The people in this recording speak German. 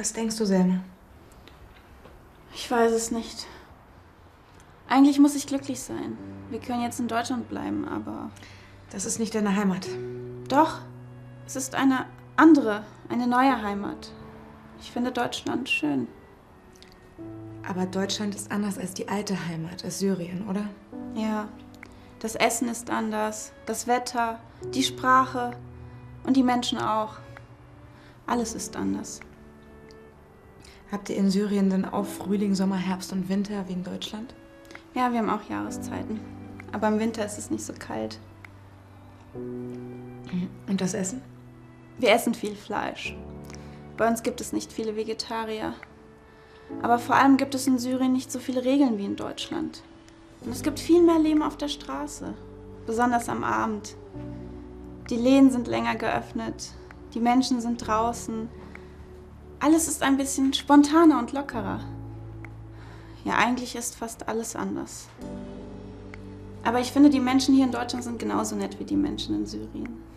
Was denkst du, Selma? Ich weiß es nicht. Eigentlich muss ich glücklich sein. Wir können jetzt in Deutschland bleiben, aber. Das ist nicht deine Heimat. Doch, es ist eine andere, eine neue Heimat. Ich finde Deutschland schön. Aber Deutschland ist anders als die alte Heimat, als Syrien, oder? Ja. Das Essen ist anders, das Wetter, die Sprache und die Menschen auch. Alles ist anders. Habt ihr in Syrien denn auch Frühling, Sommer, Herbst und Winter wie in Deutschland? Ja, wir haben auch Jahreszeiten. Aber im Winter ist es nicht so kalt. Und das Essen? Wir essen viel Fleisch. Bei uns gibt es nicht viele Vegetarier. Aber vor allem gibt es in Syrien nicht so viele Regeln wie in Deutschland. Und es gibt viel mehr Leben auf der Straße, besonders am Abend. Die Läden sind länger geöffnet, die Menschen sind draußen. Alles ist ein bisschen spontaner und lockerer. Ja, eigentlich ist fast alles anders. Aber ich finde, die Menschen hier in Deutschland sind genauso nett wie die Menschen in Syrien.